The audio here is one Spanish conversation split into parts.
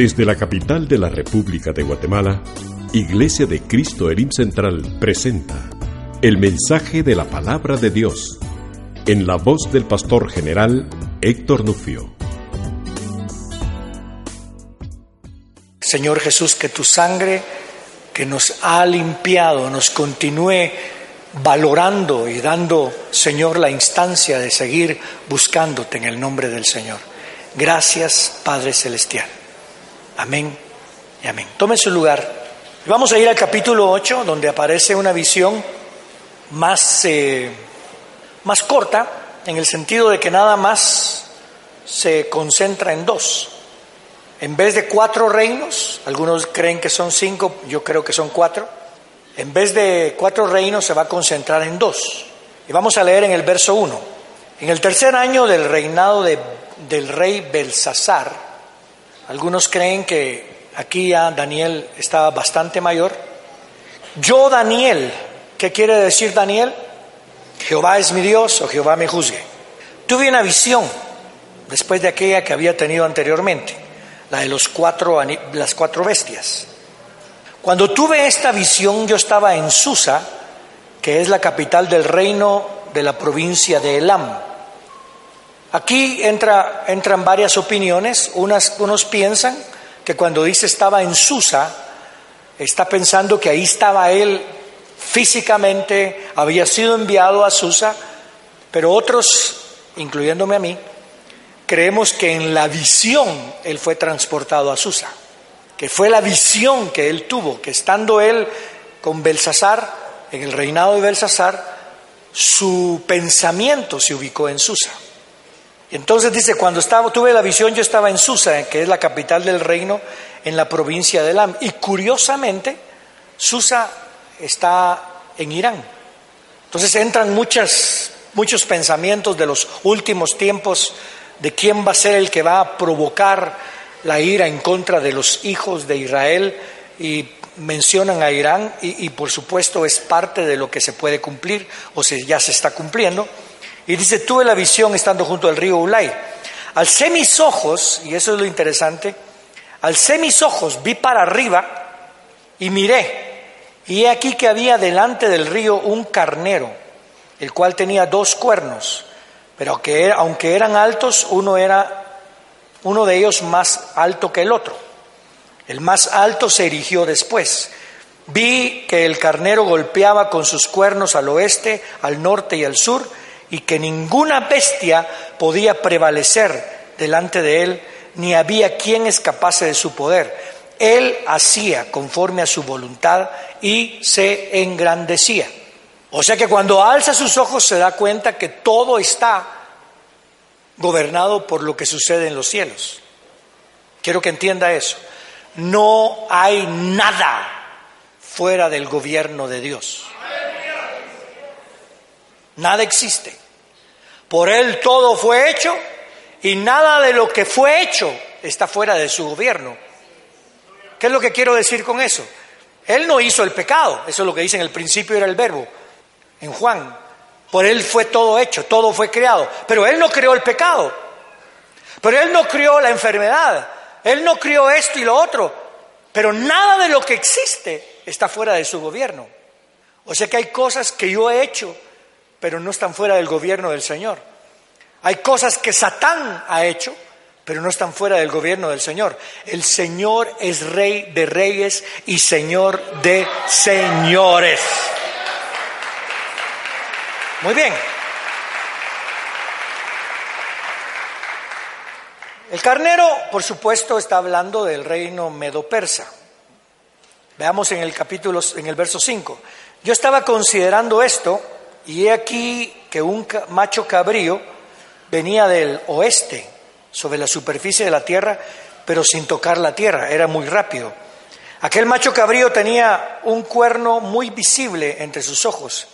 Desde la capital de la República de Guatemala, Iglesia de Cristo Elim Central presenta el mensaje de la palabra de Dios en la voz del pastor general Héctor Nufio. Señor Jesús, que tu sangre que nos ha limpiado nos continúe valorando y dando, Señor, la instancia de seguir buscándote en el nombre del Señor. Gracias, Padre Celestial. Amén y amén. Tome su lugar. Vamos a ir al capítulo 8, donde aparece una visión más, eh, más corta, en el sentido de que nada más se concentra en dos. En vez de cuatro reinos, algunos creen que son cinco, yo creo que son cuatro, en vez de cuatro reinos se va a concentrar en dos. Y vamos a leer en el verso 1. En el tercer año del reinado de, del rey Belsasar, algunos creen que aquí ya Daniel estaba bastante mayor. Yo, Daniel, ¿qué quiere decir Daniel? Jehová es mi Dios o Jehová me juzgue. Tuve una visión después de aquella que había tenido anteriormente, la de los cuatro, las cuatro bestias. Cuando tuve esta visión yo estaba en Susa, que es la capital del reino de la provincia de Elam. Aquí entra, entran varias opiniones. Unas, unos piensan que cuando dice estaba en Susa, está pensando que ahí estaba él físicamente, había sido enviado a Susa, pero otros, incluyéndome a mí, creemos que en la visión él fue transportado a Susa que fue la visión que él tuvo, que estando él con Belsasar, en el reinado de Belsasar, su pensamiento se ubicó en Susa. Entonces dice, cuando estaba, tuve la visión, yo estaba en Susa, que es la capital del reino, en la provincia de Elam. Y curiosamente, Susa está en Irán. Entonces entran muchas, muchos pensamientos de los últimos tiempos de quién va a ser el que va a provocar la ira en contra de los hijos de Israel y mencionan a Irán y, por supuesto es parte de lo que se puede cumplir o se, ya se está cumpliendo. Y dice, tuve la visión estando junto al río Ulay. Alcé mis ojos, y eso es lo interesante, alcé mis ojos, vi para arriba y miré. Y he aquí que había delante del río un carnero, el cual tenía dos cuernos, pero que aunque eran altos, uno era uno de ellos más alto que el otro. El más alto se erigió después. Vi que el carnero golpeaba con sus cuernos al oeste, al norte y al sur, y que ninguna bestia podía prevalecer delante de él, ni había quien escapase de su poder. Él hacía conforme a su voluntad y se engrandecía. O sea que cuando alza sus ojos se da cuenta que todo está gobernado por lo que sucede en los cielos. Quiero que entienda eso. No hay nada fuera del gobierno de Dios. Nada existe. Por Él todo fue hecho y nada de lo que fue hecho está fuera de su gobierno. ¿Qué es lo que quiero decir con eso? Él no hizo el pecado, eso es lo que dice en el principio era el verbo, en Juan. Por Él fue todo hecho, todo fue creado. Pero Él no creó el pecado. Pero Él no creó la enfermedad. Él no creó esto y lo otro. Pero nada de lo que existe está fuera de su gobierno. O sea que hay cosas que yo he hecho, pero no están fuera del gobierno del Señor. Hay cosas que Satán ha hecho, pero no están fuera del gobierno del Señor. El Señor es rey de reyes y Señor de señores. Muy bien. El carnero, por supuesto, está hablando del reino medo-persa. Veamos en el capítulo, en el verso 5. Yo estaba considerando esto y he aquí que un macho cabrío venía del oeste sobre la superficie de la tierra, pero sin tocar la tierra, era muy rápido. Aquel macho cabrío tenía un cuerno muy visible entre sus ojos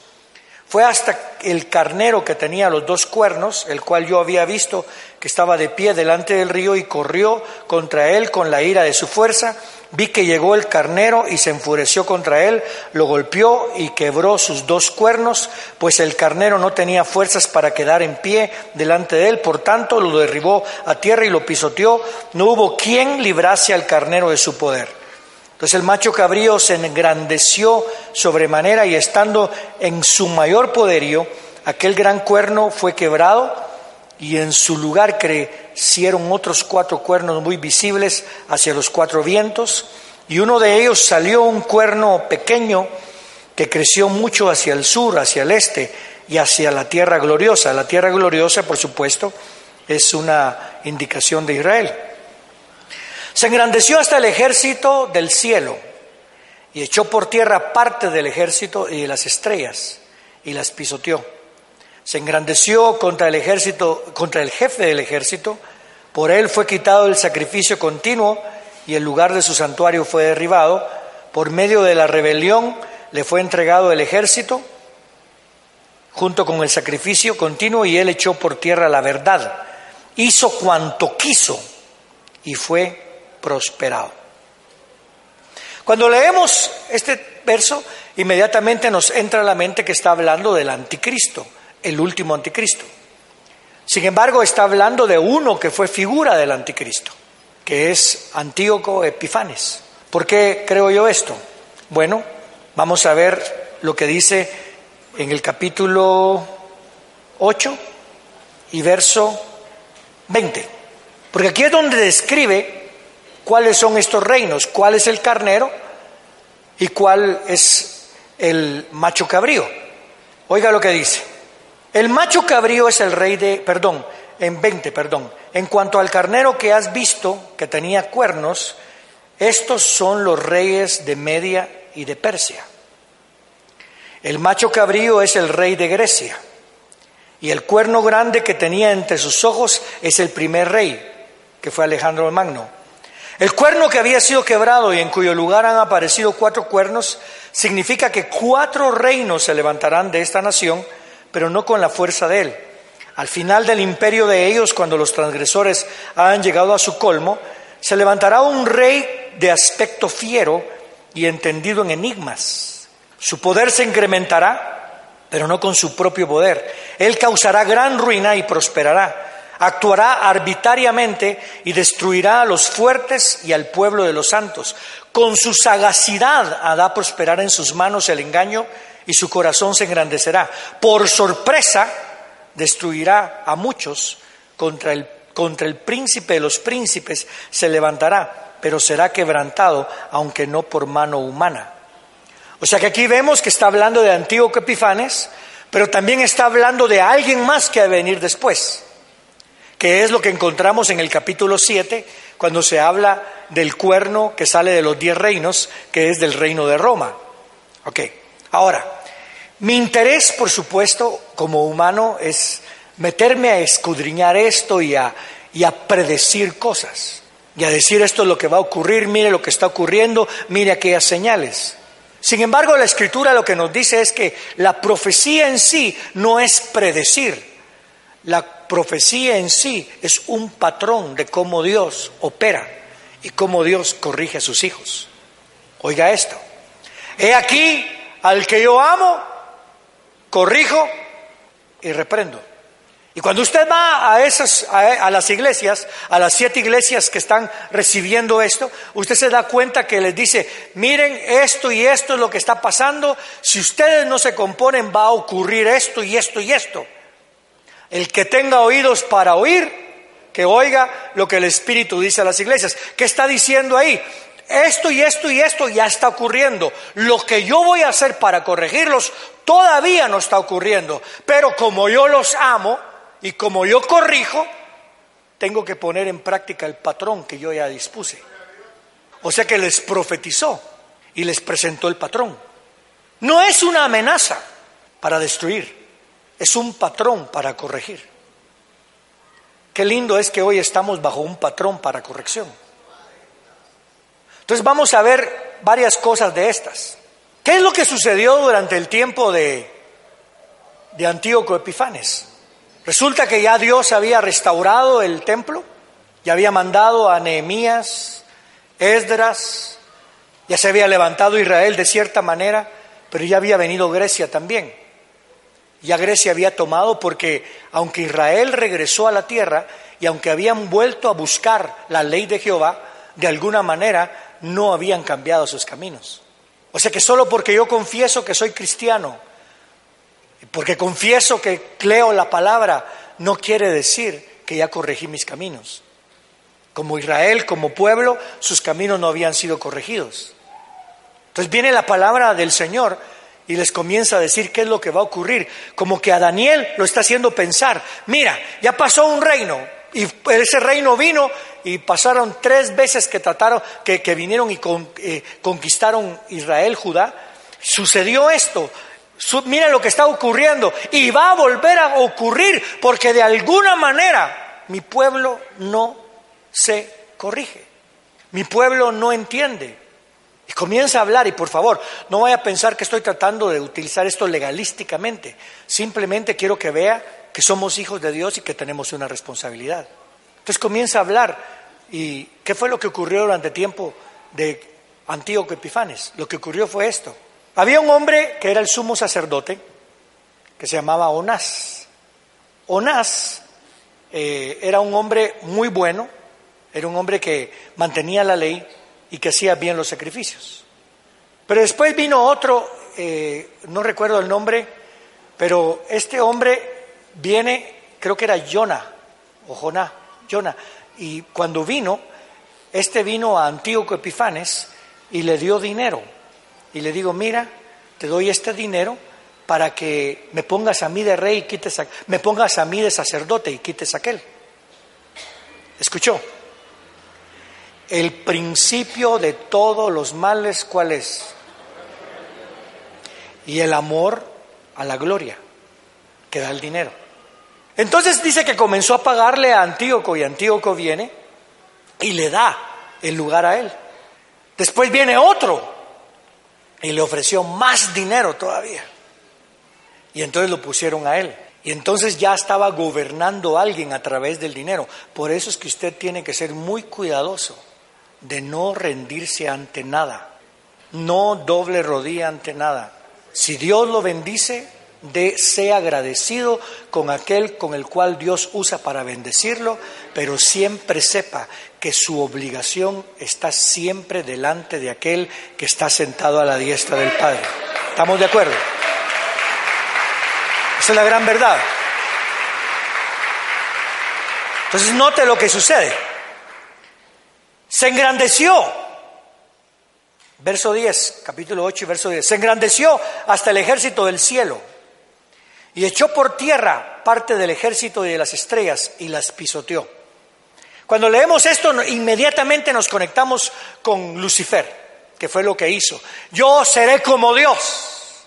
fue hasta el carnero que tenía los dos cuernos, el cual yo había visto que estaba de pie delante del río y corrió contra él con la ira de su fuerza, Vi que llegó el carnero y se enfureció contra él, lo golpeó y quebró sus dos cuernos, pues el carnero no tenía fuerzas para quedar en pie delante de él, por tanto lo derribó a tierra y lo pisoteó. No hubo quien librase al carnero de su poder. Entonces el macho cabrío se engrandeció sobremanera y estando en su mayor poderío, aquel gran cuerno fue quebrado y en su lugar crecieron otros cuatro cuernos muy visibles hacia los cuatro vientos, y uno de ellos salió un cuerno pequeño que creció mucho hacia el sur, hacia el este y hacia la tierra gloriosa. La tierra gloriosa, por supuesto, es una indicación de Israel. Se engrandeció hasta el ejército del cielo y echó por tierra parte del ejército y de las estrellas y las pisoteó. Se engrandeció contra el ejército, contra el jefe del ejército, por él fue quitado el sacrificio continuo y el lugar de su santuario fue derribado, por medio de la rebelión le fue entregado el ejército junto con el sacrificio continuo y él echó por tierra la verdad, hizo cuanto quiso y fue prosperado. Cuando leemos este verso, inmediatamente nos entra a la mente que está hablando del anticristo el último anticristo. Sin embargo, está hablando de uno que fue figura del anticristo, que es Antíoco Epifanes. ¿Por qué creo yo esto? Bueno, vamos a ver lo que dice en el capítulo 8 y verso 20. Porque aquí es donde describe cuáles son estos reinos, cuál es el carnero y cuál es el macho cabrío. Oiga lo que dice. El macho cabrío es el rey de, perdón, en 20, perdón. En cuanto al carnero que has visto, que tenía cuernos, estos son los reyes de Media y de Persia. El macho cabrío es el rey de Grecia. Y el cuerno grande que tenía entre sus ojos es el primer rey, que fue Alejandro Magno. El cuerno que había sido quebrado y en cuyo lugar han aparecido cuatro cuernos, significa que cuatro reinos se levantarán de esta nación pero no con la fuerza de él. Al final del imperio de ellos, cuando los transgresores han llegado a su colmo, se levantará un rey de aspecto fiero y entendido en enigmas. Su poder se incrementará, pero no con su propio poder. Él causará gran ruina y prosperará. Actuará arbitrariamente y destruirá a los fuertes y al pueblo de los santos. Con su sagacidad hará prosperar en sus manos el engaño y su corazón se engrandecerá. Por sorpresa destruirá a muchos contra el, contra el príncipe de los príncipes se levantará, pero será quebrantado, aunque no por mano humana. O sea que aquí vemos que está hablando de Antíoco Epifanes, pero también está hablando de alguien más que ha de venir después, que es lo que encontramos en el capítulo 7, cuando se habla del cuerno que sale de los diez reinos, que es del reino de Roma. Ok, ahora, mi interés, por supuesto, como humano es meterme a escudriñar esto y a, y a predecir cosas. Y a decir esto es lo que va a ocurrir, mire lo que está ocurriendo, mire aquellas señales. Sin embargo, la escritura lo que nos dice es que la profecía en sí no es predecir. La profecía en sí es un patrón de cómo Dios opera y cómo Dios corrige a sus hijos. Oiga esto. He aquí al que yo amo, corrijo y reprendo. Y cuando usted va a esas, a, las iglesias, a las siete iglesias que están recibiendo esto, usted se da cuenta que les dice, miren, esto y esto es lo que está pasando, si ustedes no se componen va a ocurrir esto y esto y esto. El que tenga oídos para oír, que oiga lo que el Espíritu dice a las iglesias. ¿Qué está diciendo ahí? esto y esto y esto ya está ocurriendo. Lo que yo voy a hacer para corregirlos todavía no está ocurriendo. Pero como yo los amo y como yo corrijo, tengo que poner en práctica el patrón que yo ya dispuse. O sea que les profetizó y les presentó el patrón. No es una amenaza para destruir, es un patrón para corregir. Qué lindo es que hoy estamos bajo un patrón para corrección. Entonces vamos a ver varias cosas de estas. ¿Qué es lo que sucedió durante el tiempo de, de Antíoco Epifanes? Resulta que ya Dios había restaurado el templo, ya había mandado a Nehemías, Esdras, Ya se había levantado Israel de cierta manera, pero ya había venido Grecia también. Ya Grecia había tomado porque aunque Israel regresó a la tierra y aunque habían vuelto a buscar la ley de Jehová, de alguna manera no habían cambiado sus caminos. O sea que solo porque yo confieso que soy cristiano, porque confieso que leo la palabra, no quiere decir que ya corregí mis caminos. Como Israel, como pueblo, sus caminos no habían sido corregidos. Entonces viene la palabra del Señor y les comienza a decir qué es lo que va a ocurrir. Como que a Daniel lo está haciendo pensar, mira, ya pasó un reino y ese reino vino y pasaron tres veces que trataron, que, vinieron y eh, conquistaron Israel, Judá. Sucedió esto, mira lo que está ocurriendo y va a volver a ocurrir porque de alguna manera mi pueblo no se corrige, mi pueblo no entiende. Y comienza a hablar, y por favor, no vaya a pensar que estoy tratando de utilizar esto legalísticamente. Simplemente quiero que vea que somos hijos de Dios y que tenemos una responsabilidad. Entonces comienza a hablar. ¿Y qué fue lo que ocurrió durante tiempo de Antíoco Epifanes? Lo que ocurrió fue esto. Había un hombre que era el sumo sacerdote, que se llamaba Onás. Onás eh, era un hombre muy bueno, era un hombre que mantenía la ley, y que hacía bien los sacrificios. Pero después vino otro, eh, no recuerdo el nombre, pero este hombre viene, creo que era Jonah, o Jonah, Jonah, y cuando vino, este vino a Antíoco Epifanes y le dio dinero. Y le digo, mira, te doy este dinero para que me pongas a mí de rey y quites me pongas a mí de sacerdote y quites a aquel. ¿Escuchó? El principio de todos los males, ¿cuál es? Y el amor a la gloria, que da el dinero. Entonces dice que comenzó a pagarle a Antíoco y Antíoco viene y le da el lugar a él. Después viene otro y le ofreció más dinero todavía. Y entonces lo pusieron a él. Y entonces ya estaba gobernando alguien a través del dinero. Por eso es que usted tiene que ser muy cuidadoso de no rendirse ante nada, no doble rodilla ante nada. Si Dios lo bendice, de, sea agradecido con aquel con el cual Dios usa para bendecirlo, pero siempre sepa que su obligación está siempre delante de aquel que está sentado a la diestra del Padre. ¿Estamos de acuerdo? Esa es la gran verdad. Entonces note lo que sucede se engrandeció. Verso 10, capítulo 8 y verso 10. Se engrandeció hasta el ejército del cielo y echó por tierra parte del ejército y de las estrellas y las pisoteó. Cuando leemos esto, inmediatamente nos conectamos con Lucifer, que fue lo que hizo. Yo seré como Dios.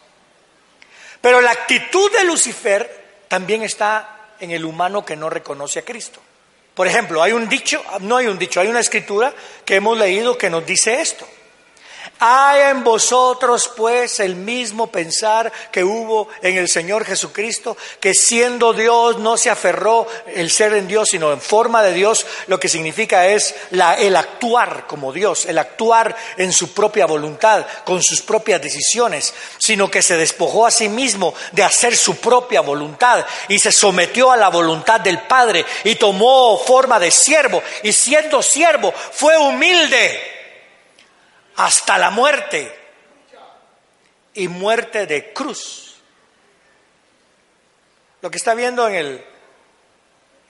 Pero la actitud de Lucifer también está en el humano que no reconoce a Cristo. Por ejemplo, hay un dicho, no hay un dicho, hay una escritura que hemos leído que nos dice esto. Hay en vosotros pues el mismo pensar que hubo en el Señor Jesucristo, que siendo Dios no se aferró el ser en Dios, sino en forma de Dios, lo que significa es la, el actuar como Dios, el actuar en su propia voluntad, con sus propias decisiones, sino que se despojó a sí mismo de hacer su propia voluntad y se sometió a la voluntad del Padre y tomó forma de siervo y siendo siervo fue humilde hasta la muerte y muerte de cruz. Lo que está viendo en, el,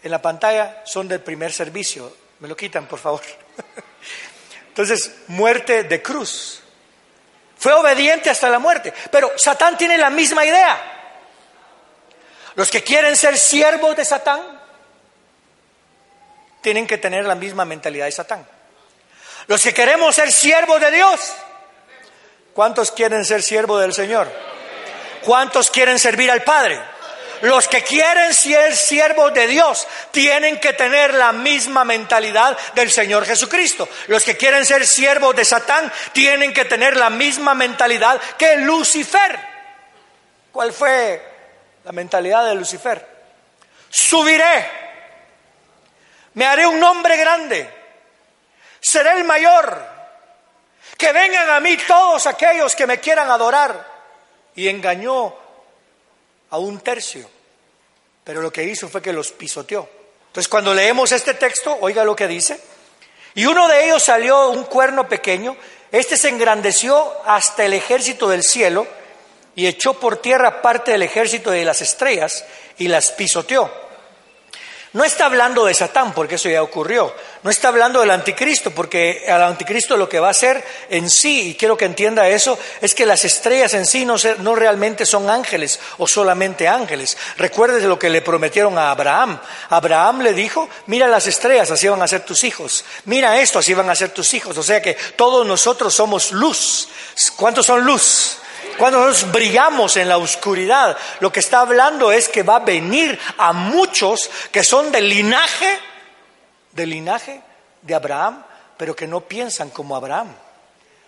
en la pantalla son del primer servicio. Me lo quitan, por favor. Entonces, muerte de cruz. Fue obediente hasta la muerte. Pero Satán tiene la misma idea. Los que quieren ser siervos de Satán tienen que tener la misma mentalidad de Satán. Los que queremos ser siervos de Dios, ¿cuántos quieren ser siervos del Señor? ¿Cuántos quieren servir al Padre? Los que quieren ser siervos de Dios tienen que tener la misma mentalidad del Señor Jesucristo. Los que quieren ser siervos de Satán tienen que tener la misma mentalidad que Lucifer. ¿Cuál fue la mentalidad de Lucifer? Subiré, me haré un nombre grande, seré el mayor, Que vengan a mí todos aquellos que me quieran adorar. Y engañó a un tercio. Pero lo que hizo fue que los pisoteó. Entonces cuando leemos este texto, oiga lo que dice. Y uno de ellos salió un cuerno pequeño. Este se engrandeció hasta el ejército del cielo y echó por tierra parte del ejército de las estrellas y las pisoteó. No está hablando de Satán, porque eso ya ocurrió. No está hablando del anticristo, porque al anticristo lo que va a hacer en sí, y quiero que entienda eso, es que las estrellas en sí no, no realmente son ángeles o solamente ángeles. Recuerde lo que le prometieron a Abraham. Abraham le dijo, mira las estrellas, así van a ser tus hijos. Mira esto, así van a ser tus hijos. O sea que todos nosotros somos luz. ¿Cuántos son luz? Cuando nosotros brillamos en la oscuridad, lo que está hablando es que va a venir a muchos que son del linaje, del linaje de Abraham, pero que no piensan como Abraham.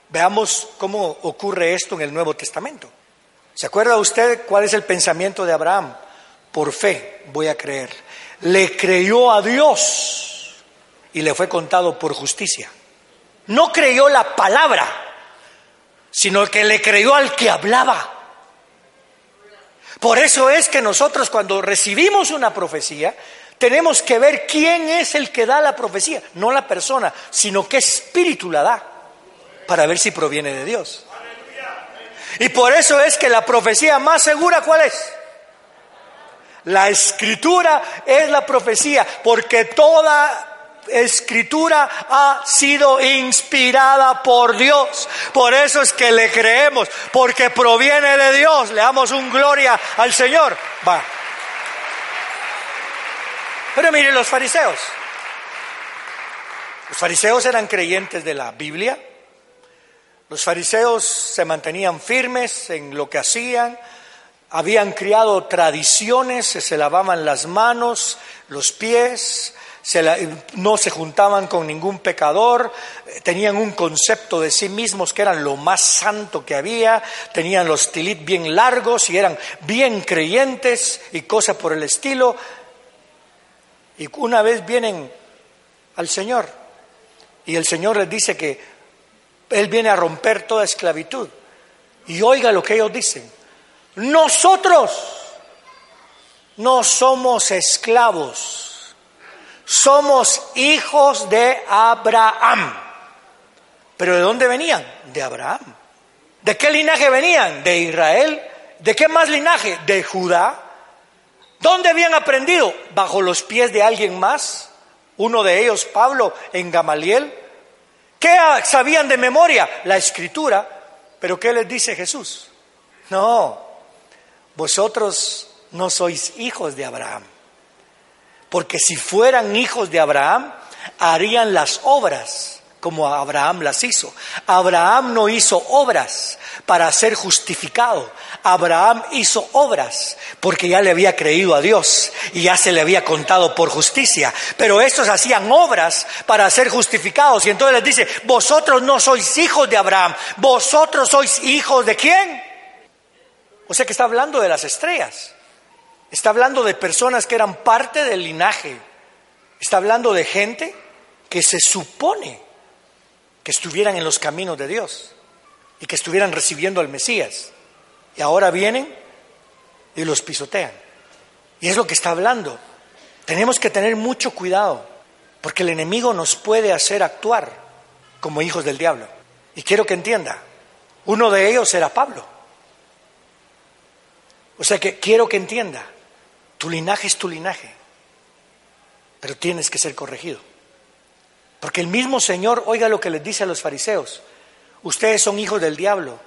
Veamos cómo ocurre esto en el Nuevo Testamento. ¿Se acuerda usted cuál es el pensamiento de Abraham? Por fe voy a creer. Le creyó a Dios y le fue contado por justicia. No creyó la palabra, sino que le creyó al que hablaba. Por eso es que nosotros cuando recibimos una profecía, tenemos que ver quién es el que da la profecía, no la persona, sino qué espíritu la da, para ver si proviene de Dios. Y por eso es que la profecía más segura, ¿cuál es? La escritura es la profecía, porque toda escritura ha sido inspirada por Dios. Por eso es que le creemos, porque proviene de Dios. Le damos un gloria al Señor. Va. Pero miren los fariseos. Los fariseos eran creyentes de la Biblia. Los fariseos se mantenían firmes en lo que hacían. Habían criado tradiciones, se lavaban las manos, los pies, no se juntaban con ningún pecador, tenían un concepto de sí mismos que eran lo más santo que había, tenían los tilit bien largos y eran bien creyentes y cosas por el estilo. Y una vez vienen al Señor y el Señor les dice que Él viene a romper toda esclavitud. Y oiga lo que ellos dicen. Nosotros no somos esclavos somos hijos de Abraham. ¿Pero de dónde venían? De Abraham. ¿De qué linaje venían? De Israel. ¿De qué más linaje? De Judá. ¿Dónde habían aprendido? Bajo los pies de alguien más. Uno de ellos, Pablo, en Gamaliel. ¿Qué sabían de memoria? La escritura. ¿Pero qué les dice Jesús? No, vosotros no sois hijos de Abraham porque si fueran hijos de Abraham, harían las obras como Abraham las hizo. Abraham no hizo obras para ser justificado. Abraham hizo obras porque ya le había creído a Dios y ya se le había contado por justicia. Pero estos hacían obras para ser justificados. Y entonces les dice, vosotros no sois hijos de Abraham, vosotros sois hijos de quién. O sea que está hablando de las estrellas. Está hablando de personas que eran parte del linaje. Está hablando de gente que se supone que estuvieran en los caminos de Dios y que estuvieran recibiendo al Mesías. Y ahora vienen y los pisotean. Y es lo que está hablando. Tenemos que tener mucho cuidado porque el enemigo nos puede hacer actuar como hijos del diablo. Y quiero que entienda, uno de ellos era Pablo. O sea que quiero que entienda, tu linaje es tu linaje, pero tienes que ser corregido. Porque el mismo Señor, oiga lo que les dice a los fariseos, ustedes son hijos del diablo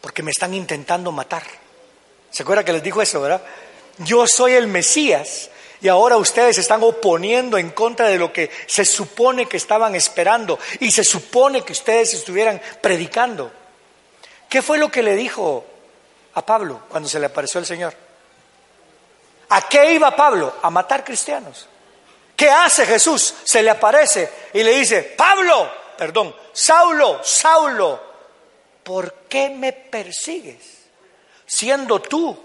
porque me están intentando matar. ¿Se acuerda que les dijo eso, verdad? Yo soy el Mesías y ahora ustedes están oponiendo en contra de lo que se supone que estaban esperando y se supone que ustedes estuvieran predicando. ¿Qué fue lo que le dijo a Pablo cuando se le apareció el Señor? ¿A qué iba Pablo? A matar cristianos. ¿Qué hace Jesús? Se le aparece y le dice, Pablo, perdón, Saulo, Saulo, ¿por qué me persigues? Siendo tú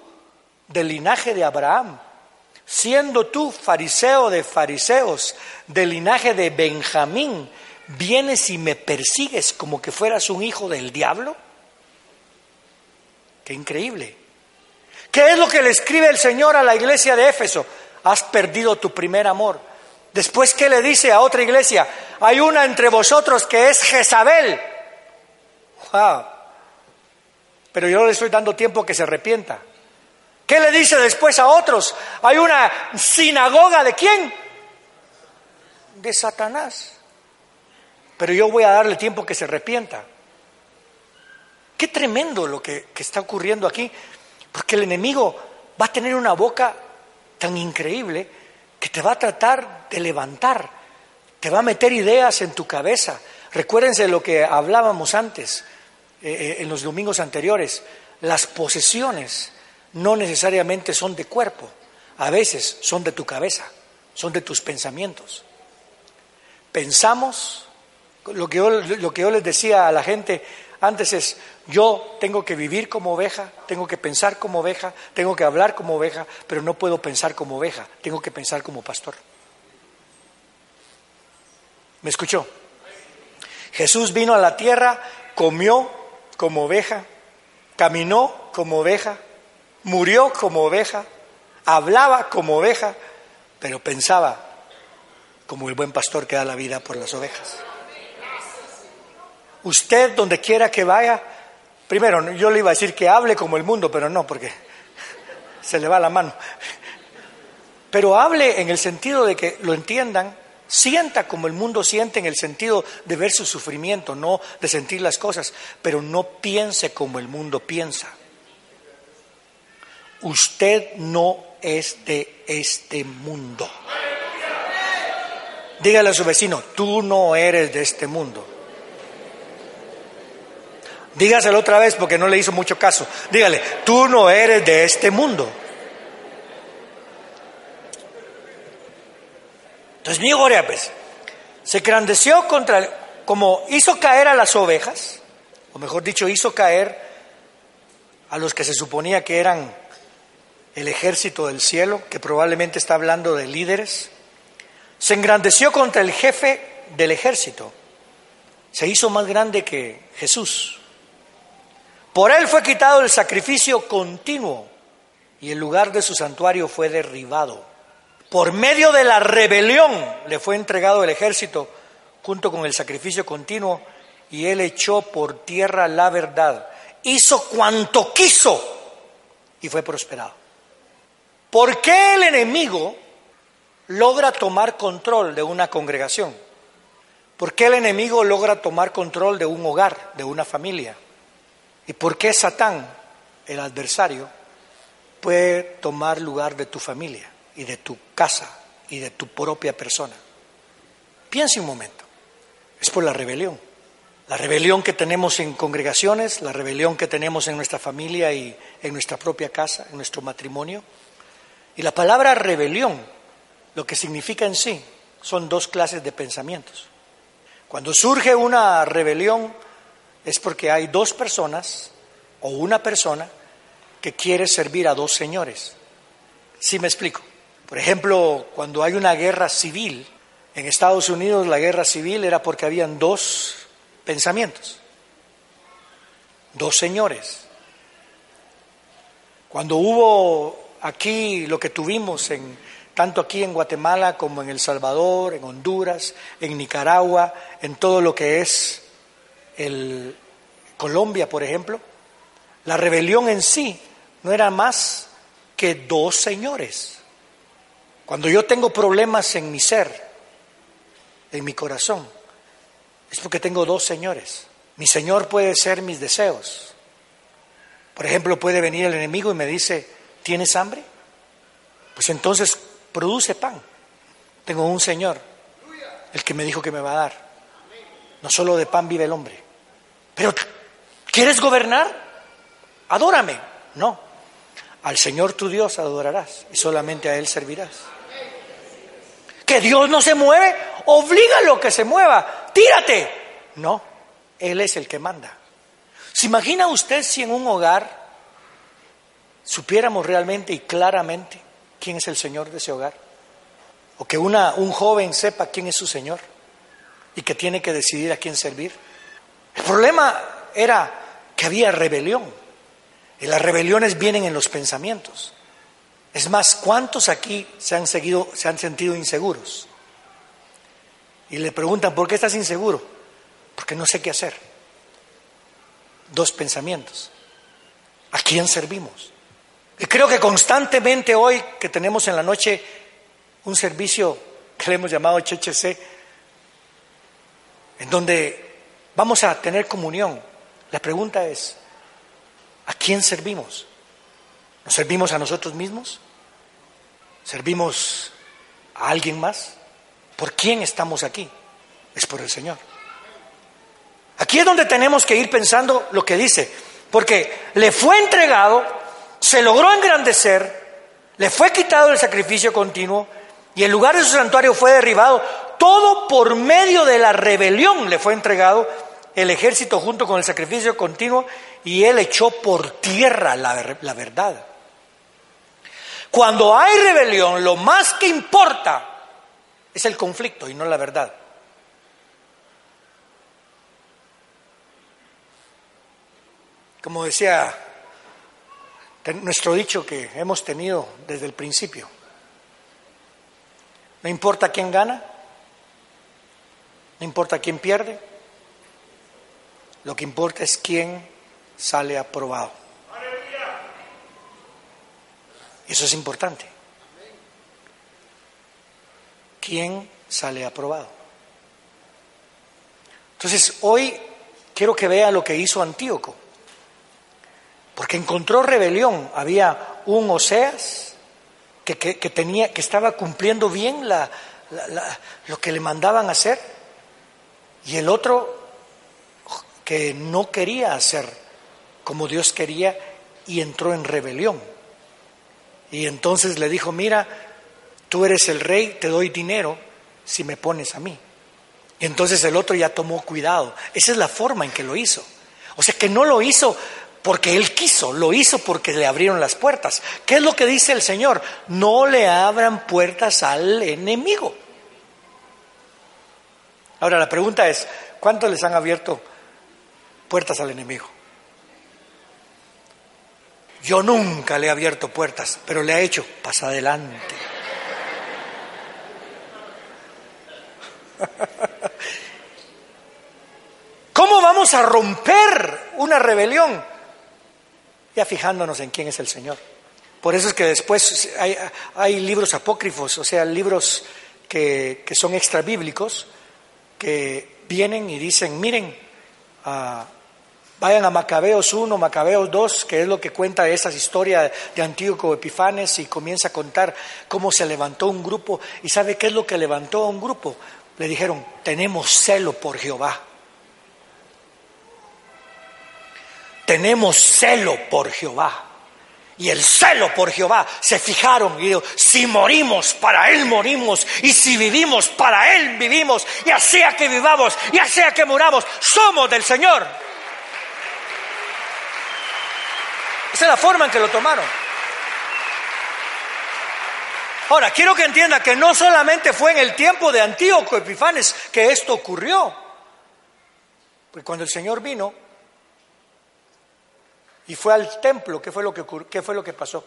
del linaje de Abraham, siendo tú fariseo de fariseos, del linaje de Benjamín, vienes y me persigues como que fueras un hijo del diablo. Qué increíble. ¿Qué es lo que le escribe el Señor a la iglesia de Éfeso? Has perdido tu primer amor. Después, ¿qué le dice a otra iglesia? Hay una entre vosotros que es Jezabel. Wow. Pero yo le estoy dando tiempo que se arrepienta. ¿Qué le dice después a otros? Hay una sinagoga de quién? De Satanás. Pero yo voy a darle tiempo que se arrepienta. Qué tremendo lo que, que está ocurriendo aquí. Porque el enemigo va a tener una boca tan increíble que te va a tratar de levantar, te va a meter ideas en tu cabeza. Recuérdense lo que hablábamos antes, eh, eh, en los domingos anteriores. Las posesiones no necesariamente son de cuerpo, a veces son de tu cabeza, son de tus pensamientos. Pensamos, lo que lo que yo les decía a la gente antes es, yo tengo que vivir como oveja, tengo que pensar como oveja, tengo que hablar como oveja, pero no puedo pensar como oveja, tengo que pensar como pastor. ¿Me escuchó? Jesús vino a la tierra, comió como oveja, caminó como oveja, murió como oveja, hablaba como oveja, pero pensaba como el buen pastor que da la vida por las ovejas. Usted, donde quiera que vaya, primero, yo le iba a decir que hable como el mundo, pero no, porque se le va la mano. Pero hable en el sentido de que lo entiendan, sienta como el mundo siente en el sentido de ver su sufrimiento, no de sentir las cosas, pero no piense como el mundo piensa. Usted no es de este mundo. Dígale a su vecino, tú no eres de este mundo. Dígaselo otra vez porque no le hizo mucho caso. Dígale, tú no eres de este mundo. Entonces, mi pues, se engrandeció contra, como hizo caer a las ovejas, o mejor dicho, hizo caer a los que se suponía que eran el ejército del cielo, que probablemente está hablando de líderes, se engrandeció contra el jefe del ejército, se hizo más grande que Jesús. Por él fue quitado el sacrificio continuo y el lugar de su santuario fue derribado. Por medio de la rebelión le fue entregado el ejército junto con el sacrificio continuo y él echó por tierra la verdad. Hizo cuanto quiso y fue prosperado. ¿Por qué el enemigo logra tomar control de una congregación? ¿Por qué el enemigo logra tomar control de un hogar, de una familia? ¿Y por qué Satán, el adversario, puede tomar lugar de tu familia y de tu casa y de tu propia persona? Piense un momento. Es por la rebelión. La rebelión que tenemos en congregaciones, la rebelión que tenemos en nuestra familia y en nuestra propia casa, en nuestro matrimonio. Y la palabra rebelión, lo que significa en sí, son dos clases de pensamientos. Cuando surge una rebelión, es porque hay dos personas o una persona que quiere servir a dos señores. ¿Sí me explico? Por ejemplo, cuando hay una guerra civil, en Estados Unidos la guerra civil era porque habían dos pensamientos, dos señores. Cuando hubo aquí lo que tuvimos en tanto aquí en Guatemala como en El Salvador, en Honduras, en Nicaragua, en todo lo que es el Colombia, por ejemplo, la rebelión en sí no era más que dos señores. Cuando yo tengo problemas en mi ser, en mi corazón, es porque tengo dos señores. Mi Señor puede ser mis deseos. Por ejemplo, puede venir el enemigo y me dice, ¿tienes hambre? Pues entonces produce pan. Tengo un Señor, el que me dijo que me va a dar. No solo de pan vive el hombre. Pero, ¿quieres gobernar? Adórame. No. Al Señor tu Dios adorarás y solamente a Él servirás. Que Dios no se mueve, oblígalo que se mueva. Tírate. No, Él es el que manda. ¿Se imagina usted si en un hogar supiéramos realmente y claramente quién es el Señor de ese hogar? O que una, un joven sepa quién es su Señor. y que tiene que decidir a quién servir. El problema era que había rebelión. Y las rebeliones vienen en los pensamientos. Es más, ¿cuántos aquí se han, seguido, se han sentido inseguros? Y le preguntan, ¿por qué estás inseguro? Porque no sé qué hacer. Dos pensamientos. ¿A quién servimos? Y creo que constantemente hoy que tenemos en la noche un servicio que le hemos llamado HHC, en donde vamos a tener comunión, la pregunta es, ¿a quién servimos? ¿Nos servimos a nosotros mismos? ¿Servimos a alguien más? ¿Por quién estamos aquí? Es por el Señor. Aquí es donde tenemos que ir pensando lo que dice, porque le fue entregado, se logró engrandecer, le fue quitado el sacrificio continuo y el lugar de su santuario fue derribado. Todo por medio de la rebelión le fue entregado el ejército junto con el sacrificio continuo y él echó por tierra la, verdad. Cuando hay rebelión, lo más que importa es el conflicto y no la verdad. Como decía nuestro dicho que hemos tenido desde el principio, no importa quién gana, no importa quién pierde, lo que importa es quién sale aprobado. Eso es importante. ¿Quién sale aprobado? Entonces, hoy quiero que vea lo que hizo Antíoco, porque encontró rebelión. Había un Oseas que, tenía, que estaba cumpliendo bien lo que le mandaban hacer, y el otro que no quería hacer como Dios quería y entró en rebelión. Y entonces le dijo, mira, tú eres el rey, te doy dinero si me pones a mí. Y entonces el otro ya tomó cuidado. Esa es la forma en que lo hizo. O sea que no lo hizo porque él quiso, lo hizo porque le abrieron las puertas. ¿Qué es lo que dice el Señor? No le abran puertas al enemigo. Ahora la pregunta es, ¿cuántos les han abierto puertas al enemigo? Yo nunca le he abierto puertas, pero le ha hecho, pasa adelante. ¿Cómo vamos a romper una rebelión? Ya fijándonos en quién es el Señor. Por eso es que después hay, libros apócrifos, o sea, libros que, son extra bíblicos, que vienen y dicen, miren, uh, Vayan a Macabeos 1, Macabeos 2, que es lo que cuenta esa historia de Antíoco Epifanes y comienza a contar cómo se levantó un grupo. ¿Y sabe qué es lo que levantó a un grupo? Le dijeron, tenemos celo por Jehová. Tenemos celo por Jehová. Y el celo por Jehová se fijaron y dijo, si morimos, para Él morimos, y si vivimos, para Él vivimos, ya sea que vivamos, ya sea que muramos, somos del Señor. Esa es la forma en que lo tomaron. Ahora, quiero que entienda que no solamente fue en el tiempo de Antíoco Epifanes que esto ocurrió. Porque cuando el Señor vino y fue al templo, ¿qué fue lo que, qué fue lo que pasó?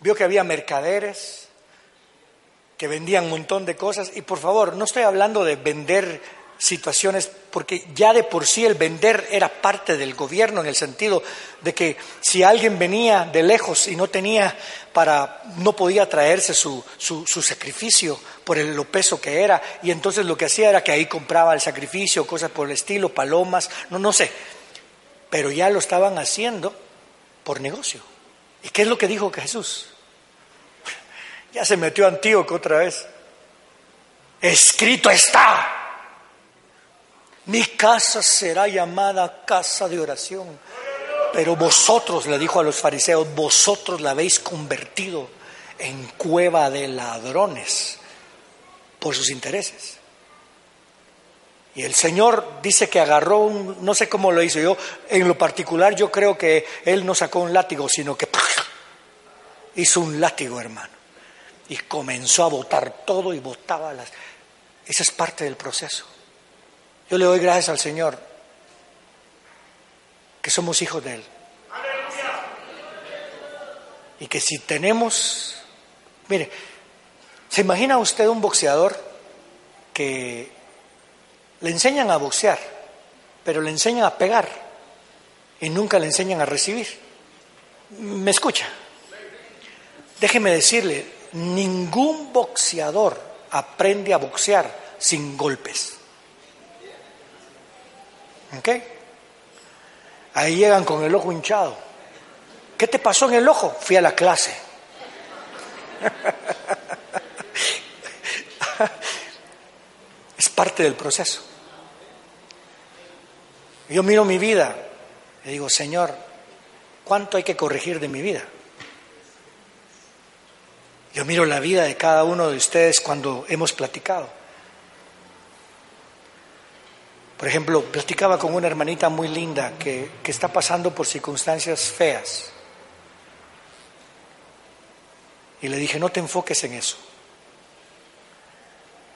Vio que había mercaderes que vendían un montón de cosas. Y por favor, no estoy hablando de vender situaciones, porque ya de por sí el vender era parte del gobierno en el sentido de que si alguien venía de lejos y no tenía para, no podía traerse su, su, sacrificio por el, lo peso que era, y entonces lo que hacía era que ahí compraba el sacrificio, cosas por el estilo, palomas, no, no sé, pero ya lo estaban haciendo por negocio. ¿Y qué es lo que dijo Jesús? Ya se metió Antíoco otra vez. Escrito está. Mi casa será llamada casa de oración. Pero vosotros, le dijo a los fariseos, vosotros la habéis convertido en cueva de ladrones por sus intereses. Y el Señor dice que agarró un, no sé cómo lo hizo yo, en lo particular yo creo que Él no sacó un látigo, sino que hizo un látigo, hermano. Y comenzó a botar todo y botaba las... Esa es parte del proceso. Yo le doy gracias al Señor que somos hijos de Él. Y que si tenemos, mire, ¿se imagina usted un boxeador que le enseñan a boxear, pero le enseñan a pegar y nunca le enseñan a recibir? ¿Me escucha? Déjeme decirle, ningún boxeador aprende a boxear sin golpes. ¿Ok? Ahí llegan con el ojo hinchado. ¿Qué te pasó en el ojo? Fui a la clase. es parte del proceso. Yo miro mi vida y digo, Señor, ¿cuánto hay que corregir de mi vida? Yo miro la vida de cada uno de ustedes cuando hemos platicado. Por ejemplo, platicaba con una hermanita muy linda que, que está pasando por circunstancias feas. Y le dije, no te enfoques en eso,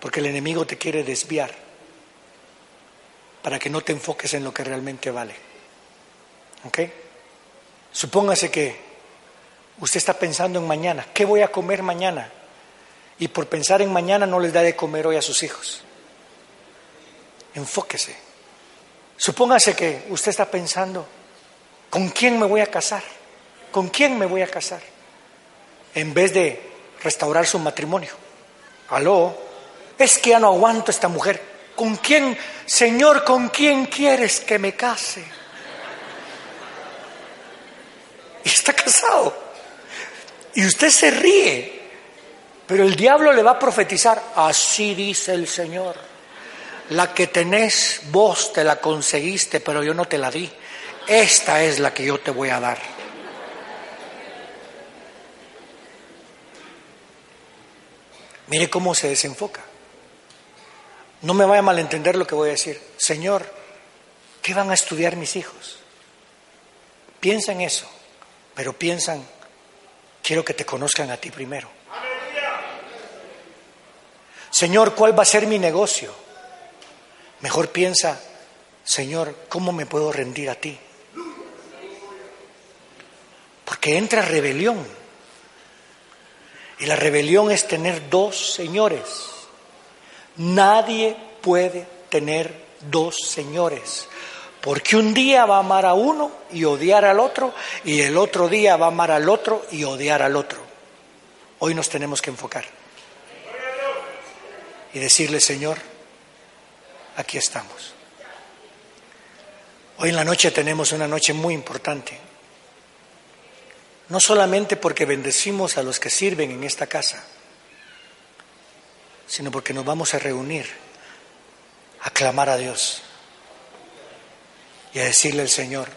porque el enemigo te quiere desviar para que no te enfoques en lo que realmente vale. ¿Ok? Supóngase que Usted está pensando en mañana, ¿qué voy a comer mañana? Y por pensar en mañana no les da de comer hoy a sus hijos. Enfóquese. Supóngase que usted está pensando, ¿con quién me voy a casar? ¿Con quién me voy a casar? En vez de restaurar su matrimonio. Aló, es que ya no aguanto esta mujer. ¿Con quién, Señor, con quién quieres que me case? Y está casado. Y usted se ríe, pero el diablo le va a profetizar, así dice el Señor. La que tenés vos te la conseguiste, pero yo no te la di. Esta es la que yo te voy a dar. Mire cómo se desenfoca. No me vaya a malentender lo que voy a decir. Señor, ¿qué van a estudiar mis hijos? Piensa en eso, pero piensan Quiero que te conozcan a ti primero. Señor, ¿cuál va a ser mi negocio? Mejor piensa, Señor, ¿cómo me puedo rendir a ti? Porque entra rebelión. Y la rebelión es tener dos señores. Nadie puede tener dos señores. Porque un día va a amar a uno y odiar al otro, y el otro día va a amar al otro y odiar al otro. Hoy nos tenemos que enfocar y decirle, Señor, aquí estamos. Hoy en la noche tenemos una noche muy importante. No solamente porque bendecimos a los que sirven en esta casa, sino porque nos vamos a reunir a clamar a Dios y a decirle al Señor,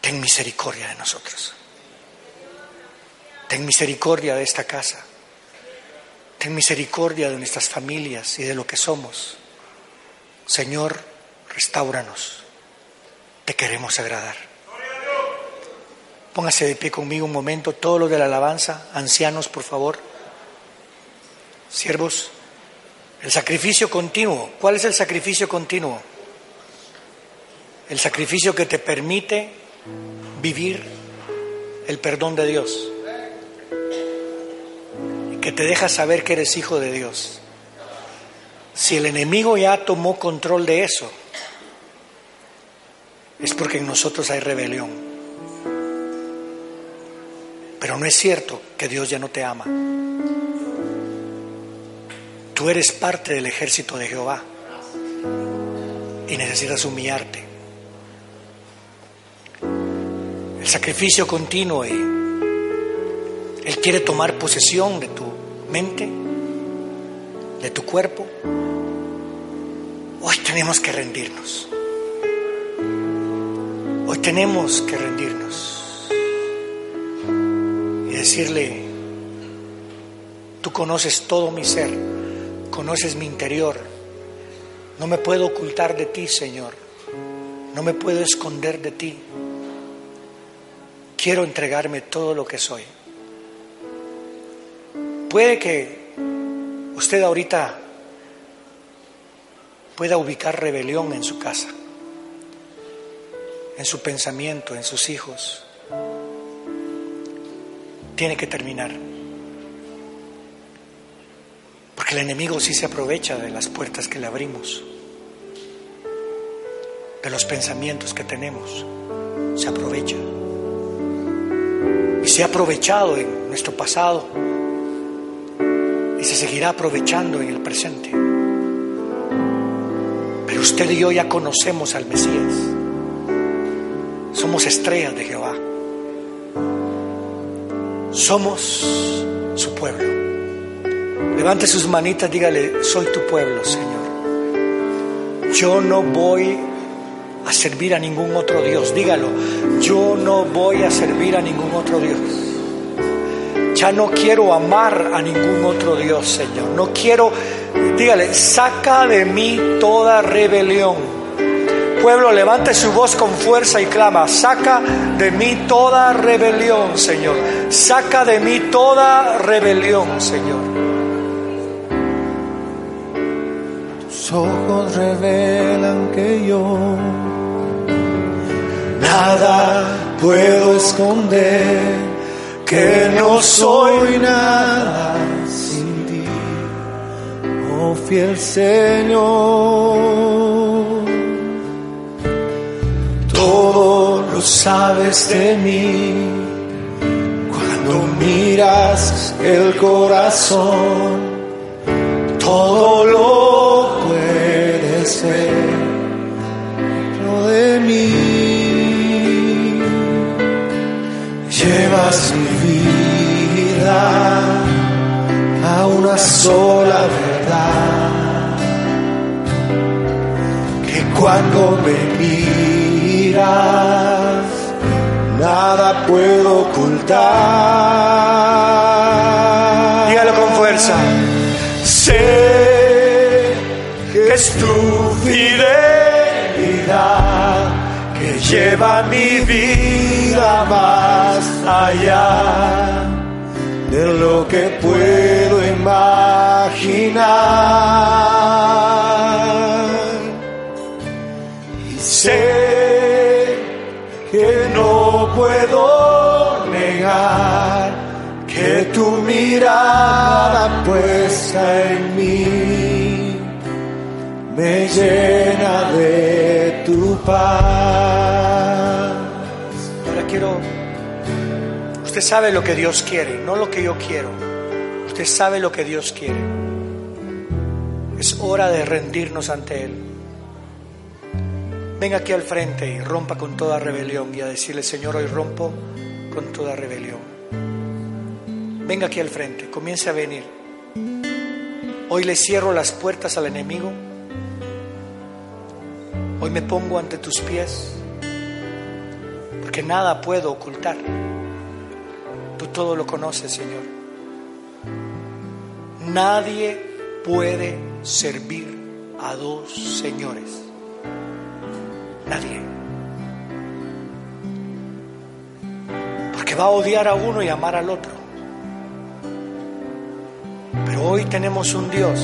ten misericordia de nosotros, ten misericordia de esta casa, ten misericordia de nuestras familias y de lo que somos. Señor, restauranos, te queremos agradar. Póngase de pie conmigo un momento, todos los de la alabanza, ancianos, por favor, siervos, el sacrificio continuo. ¿Cuál es el sacrificio continuo? el sacrificio que te permite vivir el perdón de Dios, que te deja saber que eres hijo de Dios. Si el enemigo ya tomó control de eso, es porque en nosotros hay rebelión. Pero no es cierto que Dios ya no te ama. Tú eres parte del ejército de Jehová y necesitas humillarte. el sacrificio continuo. Y Él quiere tomar posesión de tu mente, de tu cuerpo. Hoy tenemos que rendirnos. Hoy tenemos que rendirnos y decirle, tú conoces todo mi ser, conoces mi interior, no me puedo ocultar de ti, Señor, no me puedo esconder de ti quiero entregarme todo lo que soy. Puede que usted ahorita pueda ubicar rebelión en su casa, en su pensamiento, en sus hijos, tiene que terminar. Porque el enemigo sí se aprovecha de las puertas que le abrimos, de los pensamientos que tenemos, se aprovecha. Y se ha aprovechado en nuestro pasado y se seguirá aprovechando en el presente. Pero usted y yo ya conocemos al Mesías. Somos estrellas de Jehová. Somos su pueblo. Levante sus manitas, dígale, soy tu pueblo, Señor. Yo no voy a servir a ningún otro Dios. Dígalo, yo no voy a servir a ningún otro Dios. Ya no quiero amar a ningún otro Dios, Señor. No quiero, dígale, saca de mí toda rebelión. Pueblo, levante su voz con fuerza y clama, saca de mí toda rebelión, Señor. Saca de mí toda rebelión, Señor. Tus ojos revelan que yo nada puedo esconder que no soy nada sin ti, oh fiel Señor. Todo lo sabes de mí cuando miras el corazón, todo lo lo de mí. Llevas a una sola verdad, que cuando me miras, nada puedo ocultar. Dígalo con fuerza. Sé que es tu lleva mi vida más allá de lo que puedo imaginar. Y sé que no puedo negar que tu mirada puesta en mí me llena de tu paz. Ahora quiero Usted sabe lo que Dios quiere, no lo que yo quiero. Usted sabe lo que Dios quiere. Es hora de rendirnos ante Él. Venga aquí al frente y rompa con toda rebelión y a decirle, Señor, hoy rompo con toda rebelión. Venga aquí al frente, comience a venir. Hoy le cierro las puertas al enemigo. Hoy me pongo ante tus pies porque nada puedo ocultar. Tú todo lo conoces, Señor. Nadie puede servir a dos señores. Nadie. Porque va a odiar a uno y amar al otro. Pero hoy tenemos un Dios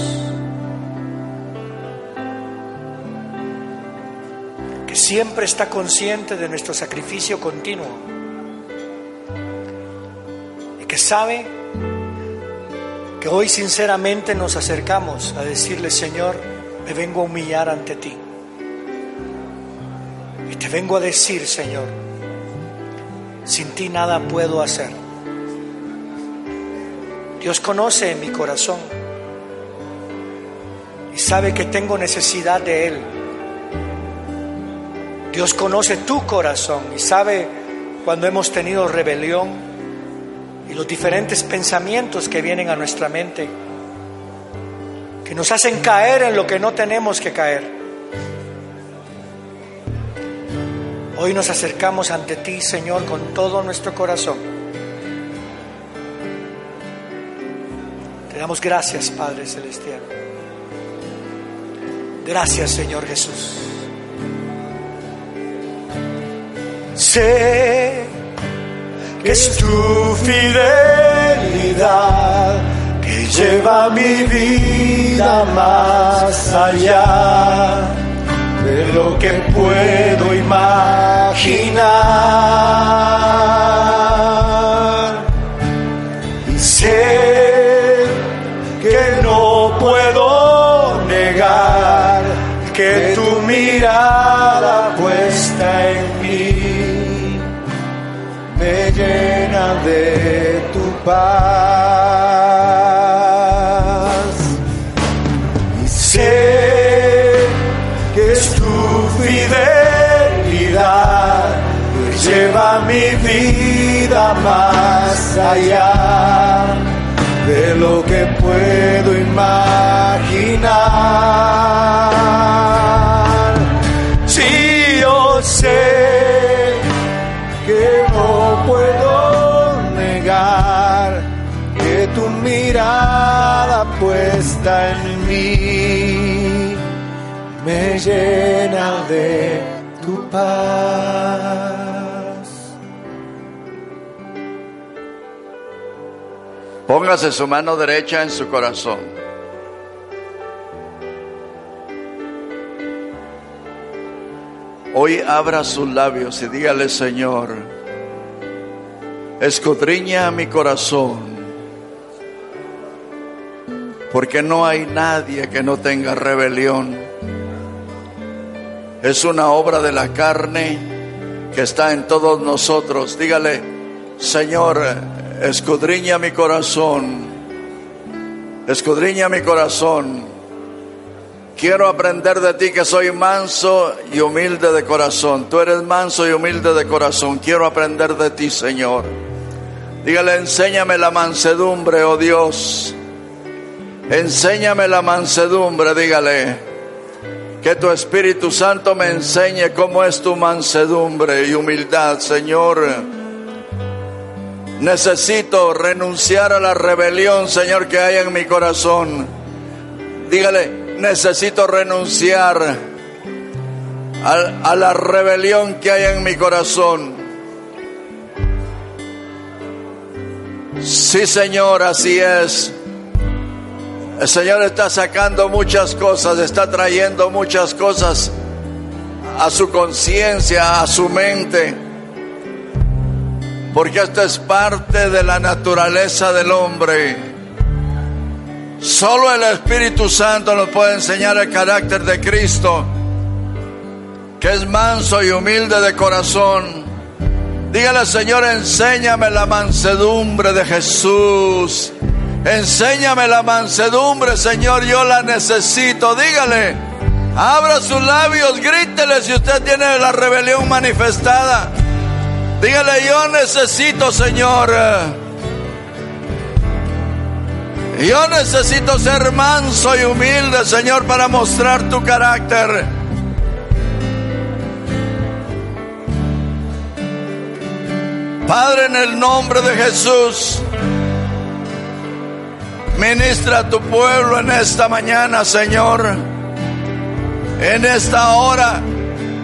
siempre está consciente de nuestro sacrificio continuo que sabe que hoy sinceramente nos acercamos a decirle, Señor, me vengo a humillar ante ti. Y te vengo a decir, Señor, sin ti nada puedo hacer. Dios conoce mi corazón y sabe que tengo necesidad de Él. Dios conoce tu corazón y sabe cuando hemos tenido rebelión y los diferentes pensamientos que vienen a nuestra mente, que nos hacen caer en lo que no tenemos que caer. Hoy nos acercamos ante ti, Señor, con todo nuestro corazón. Te damos gracias, Padre Celestial. Gracias, Señor Jesús. Sé es tu fidelidad que lleva mi vida más allá de lo que puedo imaginar. Y sé que no puedo negar que tu mirada puesta en paz. Y sé que es tu fidelidad que lleva mi vida más allá de lo que puedo imaginar. Llena de tu paz. Póngase su mano derecha en su corazón. Hoy abra sus labios y dígale, Señor, escudriña mi corazón, porque no hay nadie que no tenga rebelión. Es una obra de la carne que está en todos nosotros. Dígale, Señor, escudriña mi corazón, escudriña mi corazón. Quiero aprender de ti que soy manso y humilde de corazón. Tú eres manso y humilde de corazón. Quiero aprender de ti, Señor. Dígale, enséñame la mansedumbre, oh Dios. Enséñame la mansedumbre, dígale. Que tu Espíritu Santo me enseñe cómo es tu mansedumbre y humildad, Señor. Necesito renunciar a la rebelión, Señor, que hay en mi corazón. Dígale, necesito renunciar a, a, la rebelión que hay en mi corazón. Sí, Señor, así es. El Señor está sacando muchas cosas, está trayendo muchas cosas a su conciencia, a su mente porque esto es parte de la naturaleza del hombre. Solo el Espíritu Santo nos puede enseñar el carácter de Cristo, que es manso y humilde de corazón. Dígale, Señor, enséñame la mansedumbre de Jesús. Enséñame la mansedumbre, Señor, yo la necesito. Dígale, abra sus labios, grítele si usted tiene la rebelión manifestada. Dígale, yo necesito, Señor. Yo necesito ser manso y humilde, Señor, para mostrar tu carácter. Padre, en el nombre de Jesús, ministra a tu pueblo en esta mañana, Señor. En esta hora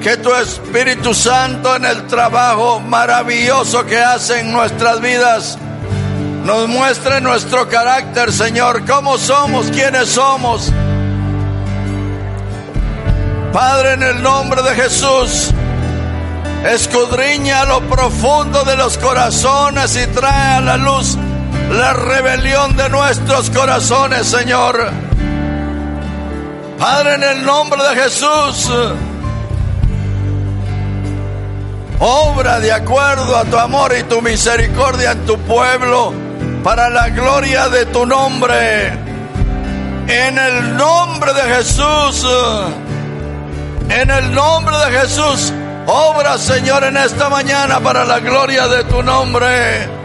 que tu Espíritu Santo en el trabajo maravilloso que hace en nuestras vidas nos muestre nuestro carácter, Señor, cómo somos, quiénes somos. Padre, en el nombre de Jesús, escudriña lo profundo de los corazones y trae a la luz la rebelión de nuestros corazones, Señor. Padre, en el nombre de Jesús, obra de acuerdo a tu amor y tu misericordia en tu pueblo, para la gloria de tu nombre. En el nombre de Jesús, en el nombre de Jesús, obra Señor en esta mañana para la gloria de tu nombre.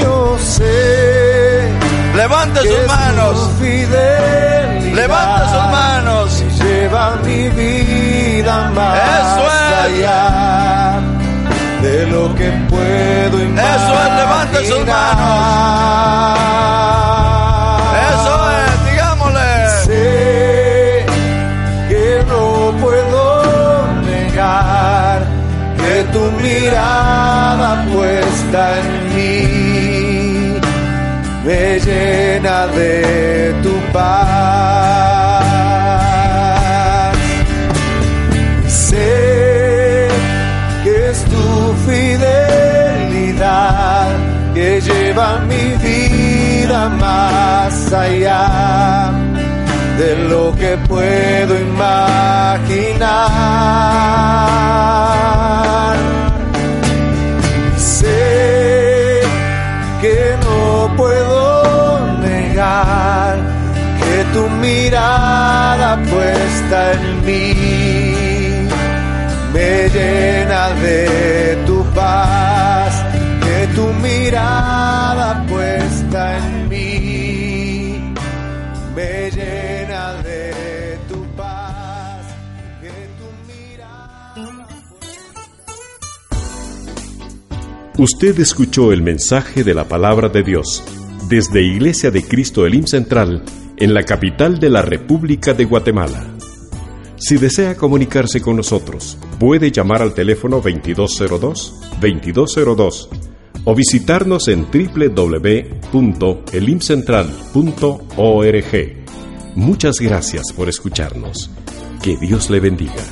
Yo sé Levante sus manos. Levante sus manos. Lleva mi vida más Eso es. allá de lo que puedo imaginar. Eso es, levante sus Eso es, digámosle. Sé que no puedo negar que tu mirada puesta en mí me llena de tu paz. Sé que es tu fidelidad que lleva mi vida más allá de lo que puedo imaginar. Mirada puesta en mí. Me llena de tu paz, que tu mirada puesta en mí. Me llena de tu paz, que tu mirada. Usted escuchó el mensaje de la palabra de Dios. Desde Iglesia de Cristo Elim Central en la capital de la República de Guatemala. Si desea comunicarse con nosotros, puede llamar al teléfono 2202-2202 o visitarnos en www.elimcentral.org. Muchas gracias por escucharnos. Que Dios le bendiga.